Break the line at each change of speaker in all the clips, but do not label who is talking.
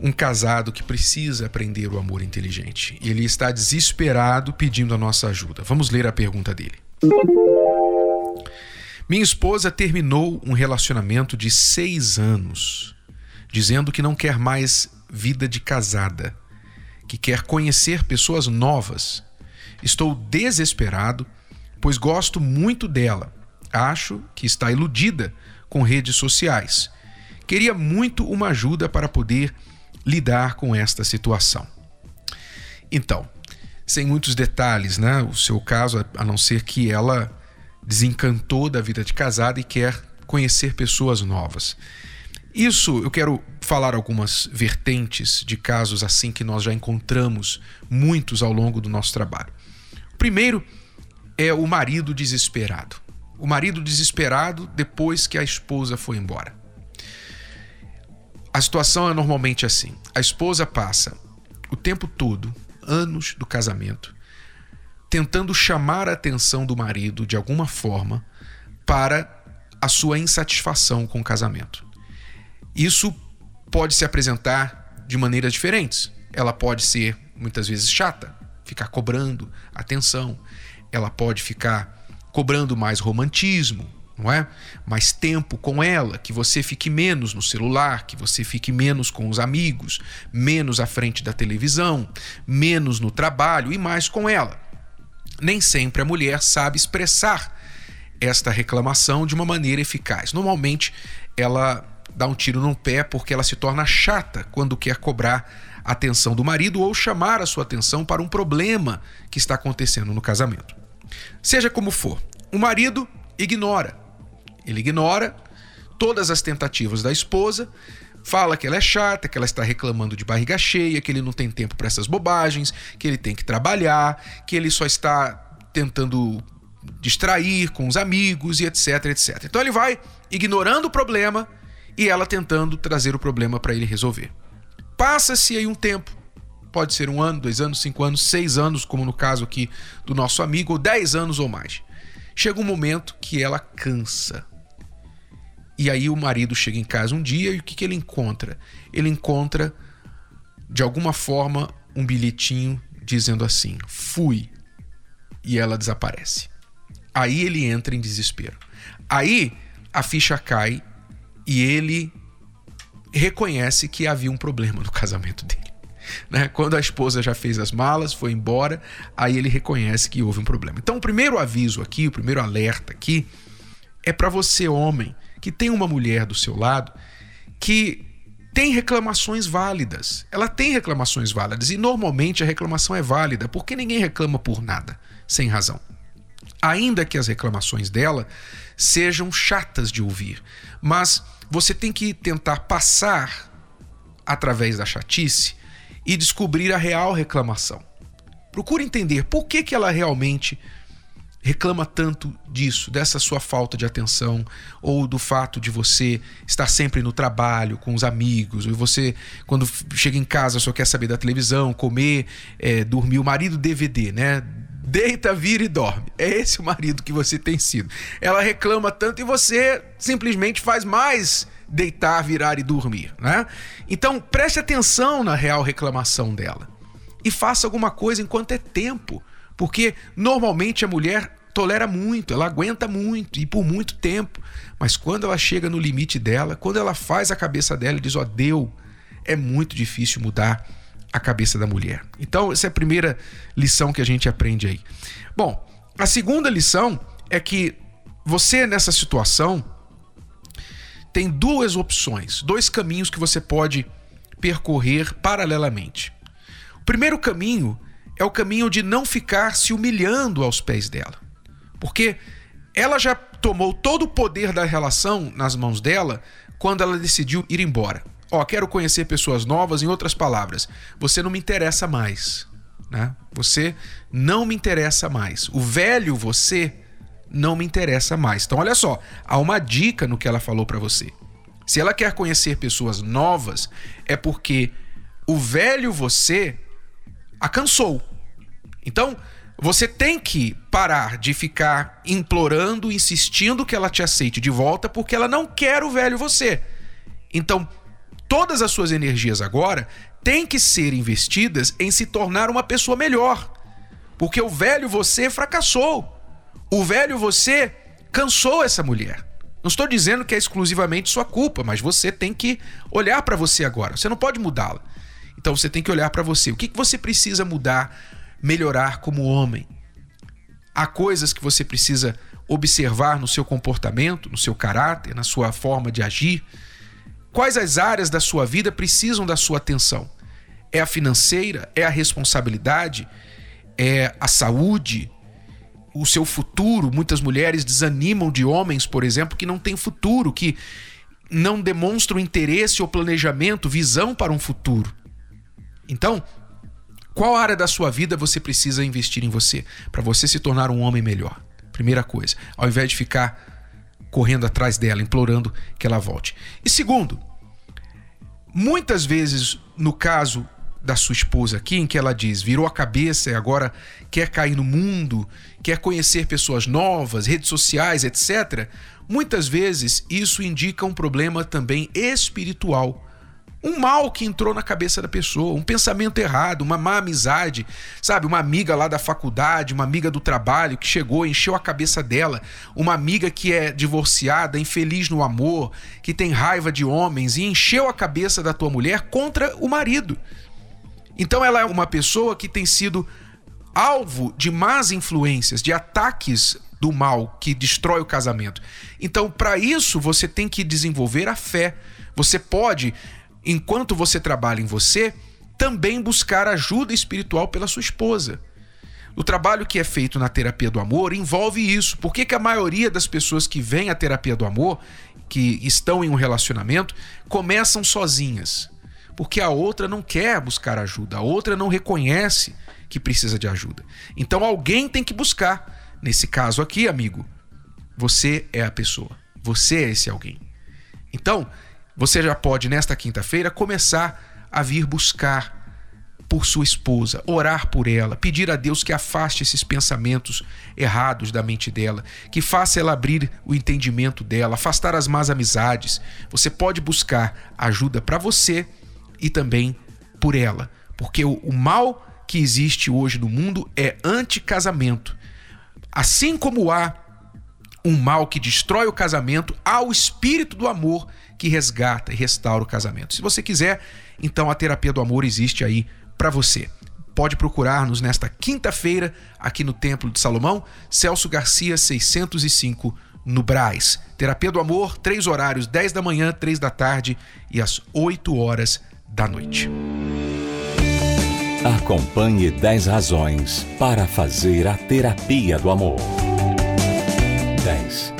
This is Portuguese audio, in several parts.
um casado que precisa aprender o amor inteligente. Ele está desesperado pedindo a nossa ajuda. Vamos ler a pergunta dele. Minha esposa terminou um relacionamento de seis anos, dizendo que não quer mais vida de casada, que quer conhecer pessoas novas. Estou desesperado, pois gosto muito dela. Acho que está iludida com redes sociais. Queria muito uma ajuda para poder lidar com esta situação. Então, sem muitos detalhes, né? O seu caso, a não ser que ela desencantou da vida de casada e quer conhecer pessoas novas. Isso eu quero falar algumas vertentes de casos assim que nós já encontramos muitos ao longo do nosso trabalho. O primeiro é o marido desesperado. O marido desesperado depois que a esposa foi embora. A situação é normalmente assim: a esposa passa o tempo todo, anos do casamento, tentando chamar a atenção do marido de alguma forma para a sua insatisfação com o casamento. Isso pode se apresentar de maneiras diferentes. Ela pode ser muitas vezes chata, ficar cobrando atenção. Ela pode ficar cobrando mais romantismo, não é? Mais tempo com ela, que você fique menos no celular, que você fique menos com os amigos, menos à frente da televisão, menos no trabalho e mais com ela. Nem sempre a mulher sabe expressar esta reclamação de uma maneira eficaz. Normalmente ela dá um tiro no pé porque ela se torna chata quando quer cobrar a atenção do marido ou chamar a sua atenção para um problema que está acontecendo no casamento. Seja como for, o marido ignora ele ignora todas as tentativas da esposa, fala que ela é chata, que ela está reclamando de barriga cheia, que ele não tem tempo para essas bobagens, que ele tem que trabalhar, que ele só está tentando distrair com os amigos e etc, etc. Então ele vai ignorando o problema e ela tentando trazer o problema para ele resolver. Passa-se aí um tempo, pode ser um ano, dois anos, cinco anos, seis anos, como no caso aqui do nosso amigo, ou dez anos ou mais. Chega um momento que ela cansa e aí o marido chega em casa um dia e o que, que ele encontra? Ele encontra, de alguma forma, um bilhetinho dizendo assim: fui. E ela desaparece. Aí ele entra em desespero. Aí a ficha cai e ele reconhece que havia um problema no casamento dele. Né? Quando a esposa já fez as malas, foi embora, aí ele reconhece que houve um problema. Então, o primeiro aviso aqui, o primeiro alerta aqui, é para você, homem, que tem uma mulher do seu lado que tem reclamações válidas. Ela tem reclamações válidas e normalmente a reclamação é válida porque ninguém reclama por nada, sem razão. Ainda que as reclamações dela sejam chatas de ouvir, mas você tem que tentar passar através da chatice e descobrir a real reclamação. Procure entender por que, que ela realmente reclama tanto disso, dessa sua falta de atenção, ou do fato de você estar sempre no trabalho, com os amigos, ou você, quando chega em casa, só quer saber da televisão, comer, é, dormir. O marido DVD, né? Deita, vira e dorme. É esse o marido que você tem sido. Ela reclama tanto e você simplesmente faz mais deitar, virar e dormir, né? Então preste atenção na real reclamação dela e faça alguma coisa enquanto é tempo porque normalmente a mulher tolera muito, ela aguenta muito e por muito tempo. Mas quando ela chega no limite dela, quando ela faz a cabeça dela e diz: Ó, oh, deu, é muito difícil mudar a cabeça da mulher. Então, essa é a primeira lição que a gente aprende aí. Bom, a segunda lição é que você nessa situação tem duas opções, dois caminhos que você pode percorrer paralelamente. O primeiro caminho é o caminho de não ficar se humilhando aos pés dela. Porque ela já tomou todo o poder da relação nas mãos dela quando ela decidiu ir embora. Ó, oh, quero conhecer pessoas novas, em outras palavras, você não me interessa mais. Né? Você não me interessa mais. O velho você não me interessa mais. Então, olha só, há uma dica no que ela falou para você. Se ela quer conhecer pessoas novas, é porque o velho você a cansou. Então, você tem que parar de ficar implorando, insistindo que ela te aceite de volta, porque ela não quer o velho você. Então, todas as suas energias agora têm que ser investidas em se tornar uma pessoa melhor. Porque o velho você fracassou. O velho você cansou essa mulher. Não estou dizendo que é exclusivamente sua culpa, mas você tem que olhar para você agora. Você não pode mudá-la. Então você tem que olhar para você. O que, que você precisa mudar, melhorar como homem? Há coisas que você precisa observar no seu comportamento, no seu caráter, na sua forma de agir. Quais as áreas da sua vida precisam da sua atenção? É a financeira? É a responsabilidade? É a saúde? o seu futuro. Muitas mulheres desanimam de homens, por exemplo, que não têm futuro, que não demonstram interesse ou planejamento, visão para um futuro. Então, qual área da sua vida você precisa investir em você para você se tornar um homem melhor? Primeira coisa, ao invés de ficar correndo atrás dela, implorando que ela volte. E segundo, muitas vezes, no caso da sua esposa aqui, em que ela diz: virou a cabeça e agora quer cair no mundo, quer conhecer pessoas novas, redes sociais, etc. Muitas vezes isso indica um problema também espiritual. Um mal que entrou na cabeça da pessoa, um pensamento errado, uma má amizade, sabe? Uma amiga lá da faculdade, uma amiga do trabalho que chegou, encheu a cabeça dela, uma amiga que é divorciada, infeliz no amor, que tem raiva de homens e encheu a cabeça da tua mulher contra o marido. Então ela é uma pessoa que tem sido alvo de más influências, de ataques do mal que destrói o casamento. Então, para isso, você tem que desenvolver a fé. Você pode, enquanto você trabalha em você, também buscar ajuda espiritual pela sua esposa. O trabalho que é feito na terapia do amor envolve isso. Por que, que a maioria das pessoas que vêm à terapia do amor, que estão em um relacionamento, começam sozinhas? porque a outra não quer buscar ajuda, a outra não reconhece que precisa de ajuda. Então alguém tem que buscar. Nesse caso aqui, amigo, você é a pessoa. Você é esse alguém. Então, você já pode, nesta quinta-feira, começar a vir buscar por sua esposa, orar por ela, pedir a Deus que afaste esses pensamentos errados da mente dela, que faça ela abrir o entendimento dela, afastar as más amizades. Você pode buscar ajuda para você e também por ela. Porque o, o mal que existe hoje no mundo é anticasamento. Assim como há um mal que destrói o casamento, há o espírito do amor que resgata e restaura o casamento. Se você quiser, então a terapia do amor existe aí para você. Pode procurar-nos nesta quinta-feira aqui no Templo de Salomão, Celso Garcia 605 no Braz. Terapia do Amor, três horários, 10 da manhã, 3 da tarde e às 8 horas da noite.
Acompanhe 10 razões para fazer a terapia do amor. 10.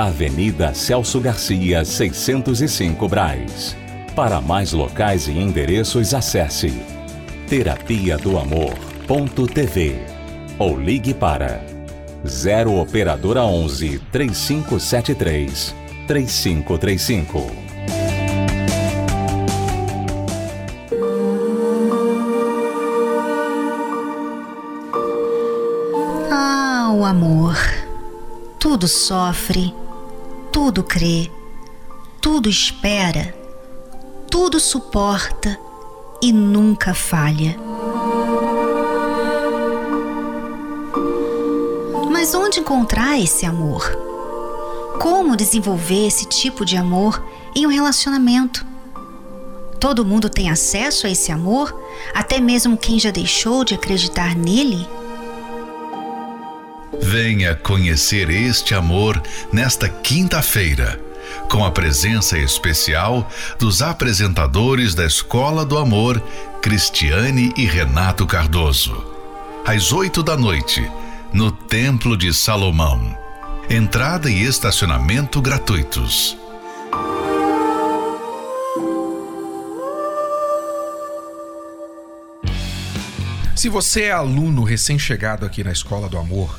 Avenida Celso Garcia, 605 Braz. Para mais locais e endereços, acesse terapia do amor.tv ou ligue para 0 operadora 11 3573 3535. Ah, o amor.
Tudo sofre tudo crê, tudo espera, tudo suporta e nunca falha. Mas onde encontrar esse amor? Como desenvolver esse tipo de amor em um relacionamento? Todo mundo tem acesso a esse amor, até mesmo quem já deixou de acreditar nele?
Venha conhecer este amor nesta quinta-feira, com a presença especial dos apresentadores da Escola do Amor, Cristiane e Renato Cardoso. Às oito da noite, no Templo de Salomão. Entrada e estacionamento gratuitos.
Se você é aluno recém-chegado aqui na Escola do Amor,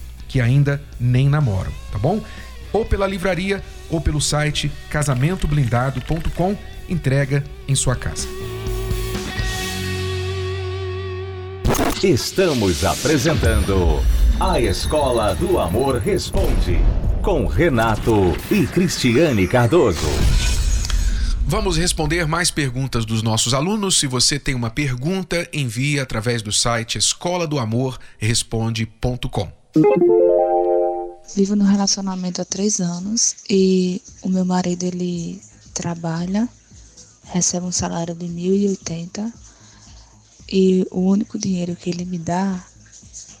que ainda nem namoram, tá bom? Ou pela livraria ou pelo site casamentoblindado.com, entrega em sua casa.
Estamos apresentando A Escola do Amor Responde, com Renato e Cristiane Cardoso.
Vamos responder mais perguntas dos nossos alunos. Se você tem uma pergunta, envie através do site escola do amor responde.com.
Vivo no relacionamento há três anos e o meu marido ele trabalha, recebe um salário de 1.080 e o único dinheiro que ele me dá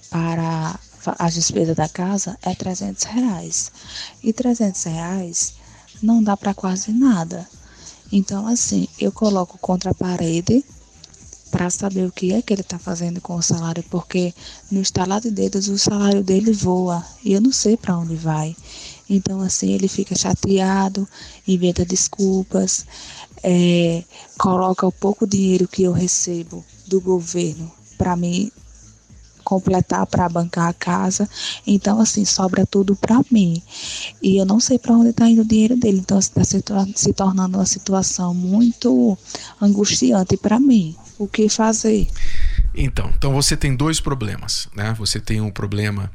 para as despesas da casa é 300 reais. E 300 reais não dá para quase nada. Então, assim, eu coloco contra a parede para saber o que é que ele está fazendo com o salário, porque no estalar de dedos o salário dele voa e eu não sei para onde vai. Então, assim, ele fica chateado, inventa desculpas, é, coloca o pouco dinheiro que eu recebo do governo para me completar para bancar a casa. Então, assim, sobra tudo para mim. E eu não sei para onde está indo o dinheiro dele. Então, está se, se tornando uma situação muito angustiante para mim. O que fazer?
Então, então você tem dois problemas, né? Você tem um problema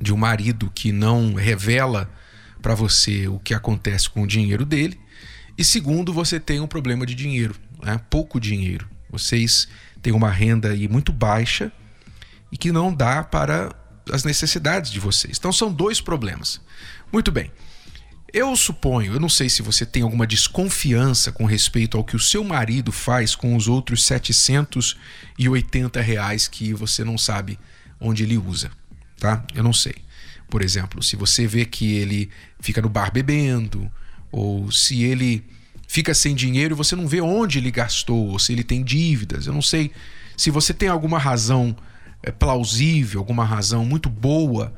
de um marido que não revela para você o que acontece com o dinheiro dele. E segundo, você tem um problema de dinheiro, né? pouco dinheiro. Vocês têm uma renda aí muito baixa e que não dá para as necessidades de vocês. Então são dois problemas. Muito bem. Eu suponho, eu não sei se você tem alguma desconfiança com respeito ao que o seu marido faz com os outros 780 reais que você não sabe onde ele usa, tá? Eu não sei. Por exemplo, se você vê que ele fica no bar bebendo, ou se ele fica sem dinheiro e você não vê onde ele gastou, ou se ele tem dívidas. Eu não sei se você tem alguma razão plausível, alguma razão muito boa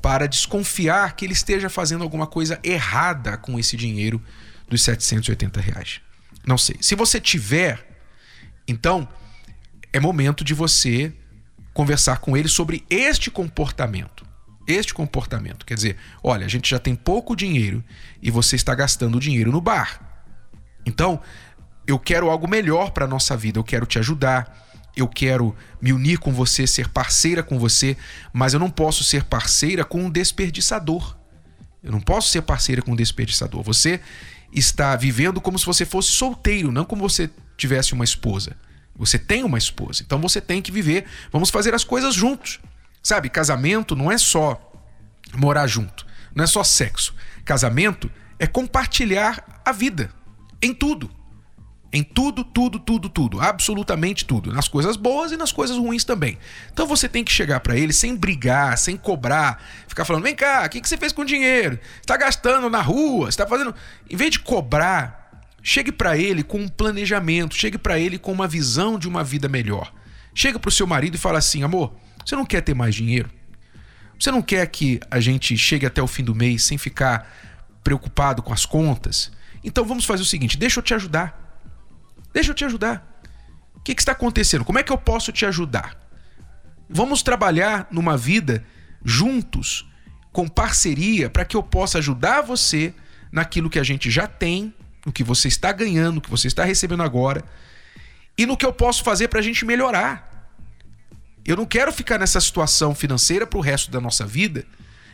para desconfiar que ele esteja fazendo alguma coisa errada com esse dinheiro dos 780 reais. Não sei. Se você tiver, então é momento de você conversar com ele sobre este comportamento. Este comportamento. Quer dizer, olha, a gente já tem pouco dinheiro e você está gastando dinheiro no bar. Então, eu quero algo melhor para a nossa vida, eu quero te ajudar, eu quero me unir com você, ser parceira com você, mas eu não posso ser parceira com um desperdiçador. Eu não posso ser parceira com um desperdiçador. Você está vivendo como se você fosse solteiro, não como você tivesse uma esposa. Você tem uma esposa, então você tem que viver. Vamos fazer as coisas juntos. Sabe, casamento não é só morar junto. não é só sexo. Casamento é compartilhar a vida em tudo. Em tudo, tudo, tudo, tudo. Absolutamente tudo. Nas coisas boas e nas coisas ruins também. Então você tem que chegar para ele sem brigar, sem cobrar, ficar falando: vem cá, o que, que você fez com o dinheiro? Está gastando na rua? está fazendo. Em vez de cobrar, chegue para ele com um planejamento, chegue para ele com uma visão de uma vida melhor. Chega para o seu marido e fala assim: amor, você não quer ter mais dinheiro? Você não quer que a gente chegue até o fim do mês sem ficar preocupado com as contas? Então vamos fazer o seguinte: deixa eu te ajudar. Deixa eu te ajudar. O que, que está acontecendo? Como é que eu posso te ajudar? Vamos trabalhar numa vida juntos, com parceria, para que eu possa ajudar você naquilo que a gente já tem, no que você está ganhando, no que você está recebendo agora, e no que eu posso fazer para a gente melhorar. Eu não quero ficar nessa situação financeira para o resto da nossa vida.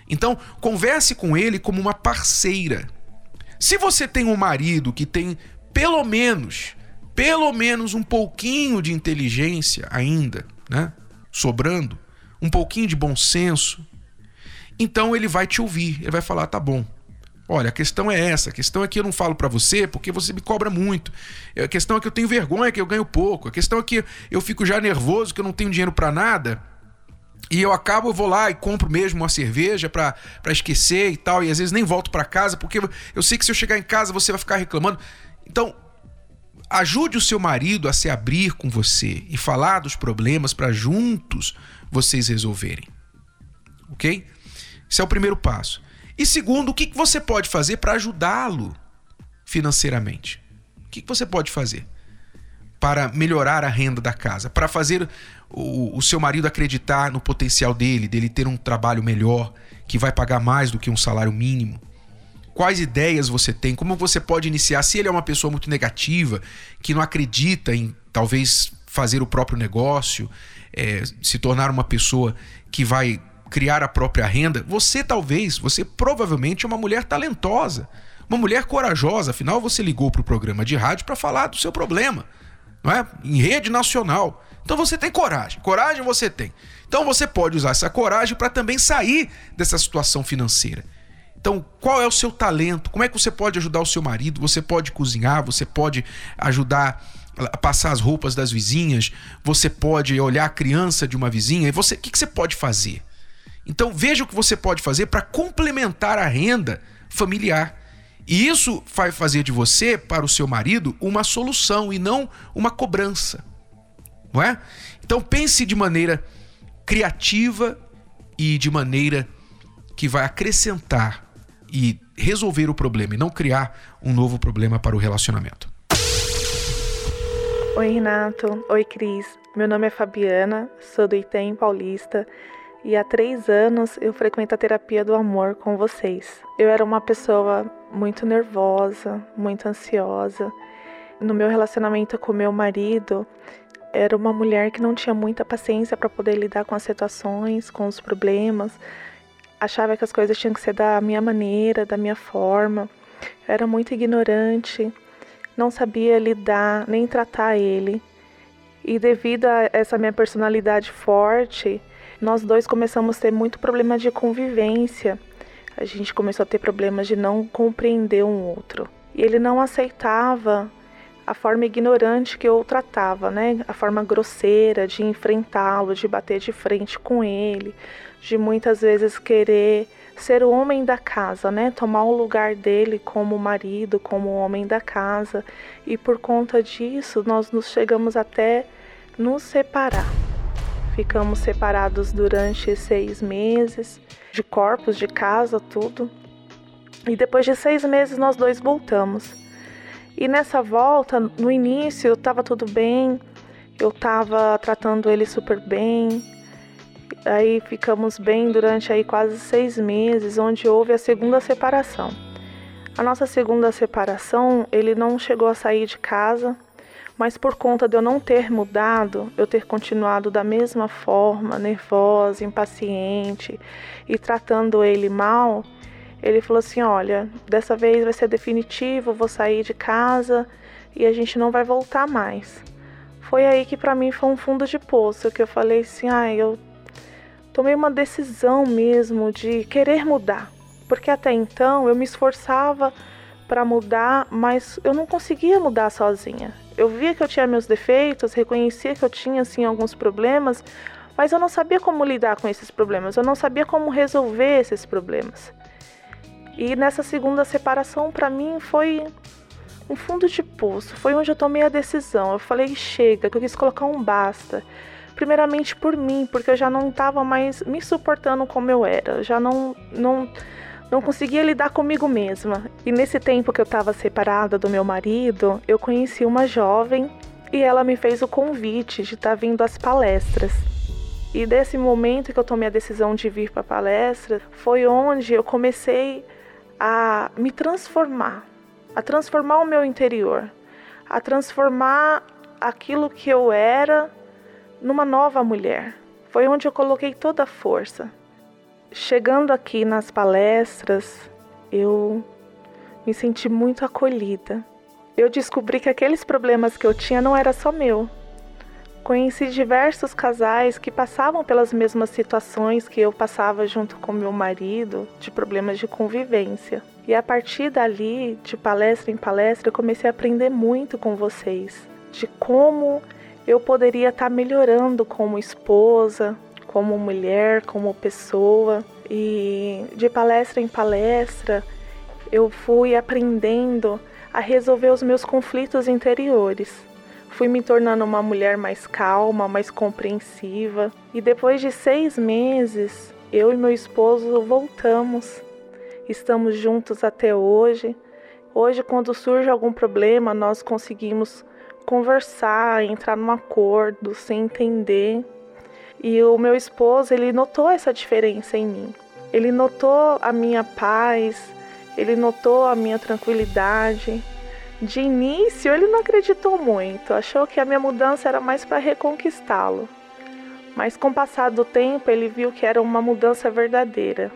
Então, converse com ele como uma parceira. Se você tem um marido que tem pelo menos pelo menos um pouquinho de inteligência ainda, né? Sobrando, um pouquinho de bom senso, então ele vai te ouvir, ele vai falar: tá bom. Olha, a questão é essa. A questão é que eu não falo para você porque você me cobra muito. A questão é que eu tenho vergonha, que eu ganho pouco. A questão é que eu fico já nervoso, que eu não tenho dinheiro para nada. E eu acabo, eu vou lá e compro mesmo uma cerveja para esquecer e tal. E às vezes nem volto para casa porque eu sei que se eu chegar em casa você vai ficar reclamando. Então, Ajude o seu marido a se abrir com você e falar dos problemas para juntos vocês resolverem. Ok? Esse é o primeiro passo. E segundo, o que você pode fazer para ajudá-lo financeiramente? O que você pode fazer para melhorar a renda da casa? Para fazer o, o seu marido acreditar no potencial dele, dele ter um trabalho melhor, que vai pagar mais do que um salário mínimo? Quais ideias você tem, como você pode iniciar. Se ele é uma pessoa muito negativa, que não acredita em talvez fazer o próprio negócio, é, se tornar uma pessoa que vai criar a própria renda, você talvez, você provavelmente é uma mulher talentosa, uma mulher corajosa. Afinal, você ligou para o programa de rádio para falar do seu problema, não é? Em rede nacional. Então você tem coragem. Coragem você tem. Então você pode usar essa coragem para também sair dessa situação financeira. Então, qual é o seu talento? Como é que você pode ajudar o seu marido? Você pode cozinhar, você pode ajudar a passar as roupas das vizinhas, você pode olhar a criança de uma vizinha, e você, o que, que você pode fazer? Então, veja o que você pode fazer para complementar a renda familiar. E isso vai fazer de você, para o seu marido, uma solução e não uma cobrança. Não é? Então, pense de maneira criativa e de maneira que vai acrescentar e resolver o problema e não criar um novo problema para o relacionamento.
Oi, Renato. Oi, Cris. Meu nome é Fabiana, sou do Item Paulista e há três anos eu frequento a terapia do amor com vocês. Eu era uma pessoa muito nervosa, muito ansiosa. No meu relacionamento com meu marido, era uma mulher que não tinha muita paciência para poder lidar com as situações, com os problemas achava que as coisas tinham que ser da minha maneira, da minha forma. Eu era muito ignorante, não sabia lidar nem tratar ele. E devido a essa minha personalidade forte, nós dois começamos a ter muito problema de convivência. A gente começou a ter problemas de não compreender um outro. E ele não aceitava a forma ignorante que eu tratava, né? A forma grosseira de enfrentá-lo, de bater de frente com ele, de muitas vezes querer ser o homem da casa, né? Tomar o lugar dele como marido, como homem da casa. E por conta disso, nós nos chegamos até nos separar. Ficamos separados durante seis meses, de corpos, de casa, tudo. E depois de seis meses, nós dois voltamos. E nessa volta, no início, estava tudo bem, eu estava tratando ele super bem, Aí ficamos bem durante aí quase seis meses, onde houve a segunda separação. A nossa segunda separação, ele não chegou a sair de casa, mas por conta de eu não ter mudado, eu ter continuado da mesma forma, nervosa, impaciente e tratando ele mal, ele falou assim: Olha, dessa vez vai ser definitivo, vou sair de casa e a gente não vai voltar mais. Foi aí que para mim foi um fundo de poço, que eu falei assim: Ah, eu tomei uma decisão mesmo de querer mudar. Porque até então eu me esforçava para mudar, mas eu não conseguia mudar sozinha. Eu via que eu tinha meus defeitos, reconhecia que eu tinha assim alguns problemas, mas eu não sabia como lidar com esses problemas, eu não sabia como resolver esses problemas. E nessa segunda separação, para mim, foi um fundo de poço. Foi onde eu tomei a decisão. Eu falei, chega, que eu quis colocar um basta. Primeiramente por mim, porque eu já não estava mais me suportando como eu era. Eu já não, não, não conseguia lidar comigo mesma. E nesse tempo que eu estava separada do meu marido, eu conheci uma jovem e ela me fez o convite de estar tá vindo às palestras. E desse momento que eu tomei a decisão de vir para palestra, foi onde eu comecei a me transformar, a transformar o meu interior, a transformar aquilo que eu era numa nova mulher. Foi onde eu coloquei toda a força. Chegando aqui nas palestras, eu me senti muito acolhida. Eu descobri que aqueles problemas que eu tinha não era só meu. Conheci diversos casais que passavam pelas mesmas situações que eu passava junto com meu marido, de problemas de convivência. E a partir dali, de palestra em palestra, eu comecei a aprender muito com vocês, de como eu poderia estar melhorando como esposa, como mulher, como pessoa. E de palestra em palestra, eu fui aprendendo a resolver os meus conflitos interiores fui me tornando uma mulher mais calma, mais compreensiva. E depois de seis meses, eu e meu esposo voltamos. Estamos juntos até hoje. Hoje, quando surge algum problema, nós conseguimos conversar, entrar num acordo, se entender. E o meu esposo, ele notou essa diferença em mim. Ele notou a minha paz, ele notou a minha tranquilidade, de início, ele não acreditou muito, achou que a minha mudança era mais para reconquistá-lo. Mas com o passar do tempo, ele viu que era uma mudança verdadeira,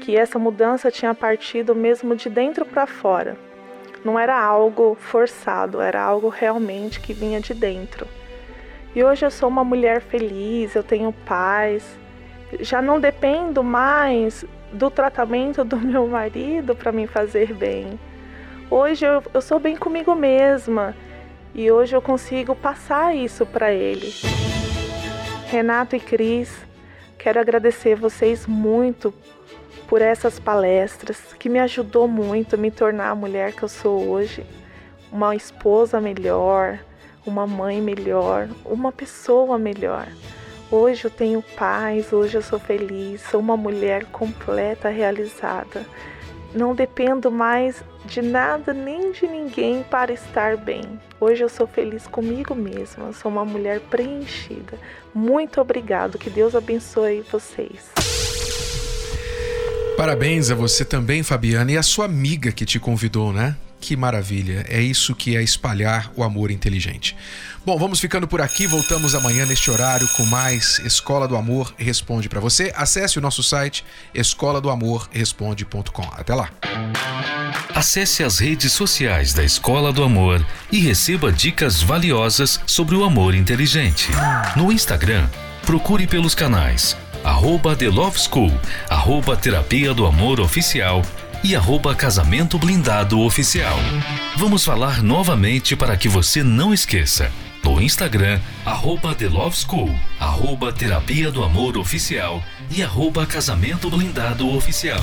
que essa mudança tinha partido mesmo de dentro para fora. Não era algo forçado, era algo realmente que vinha de dentro. E hoje eu sou uma mulher feliz, eu tenho paz. Já não dependo mais do tratamento do meu marido para me fazer bem. Hoje eu, eu sou bem comigo mesma e hoje eu consigo passar isso para ele. Renato e Cris, quero agradecer vocês muito por essas palestras que me ajudou muito a me tornar a mulher que eu sou hoje, uma esposa melhor, uma mãe melhor, uma pessoa melhor. Hoje eu tenho paz, hoje eu sou feliz, sou uma mulher completa, realizada. Não dependo mais de nada nem de ninguém para estar bem. Hoje eu sou feliz comigo mesma, sou uma mulher preenchida. Muito obrigado, que Deus abençoe vocês.
Parabéns a você também, Fabiana, e a sua amiga que te convidou, né? Que maravilha! É isso que é espalhar o amor inteligente. Bom, vamos ficando por aqui. Voltamos amanhã neste horário com mais Escola do Amor Responde para você. Acesse o nosso site escola do amor responde.com. Até lá.
Acesse as redes sociais da Escola do Amor e receba dicas valiosas sobre o amor inteligente. No Instagram, procure pelos canais arroba The Love School, arroba Terapia do Amor Oficial e arroba Casamento Blindado Oficial. Vamos falar novamente para que você não esqueça. No Instagram, arroba The Love School, arroba Terapia do Amor Oficial e arroba Casamento Blindado Oficial.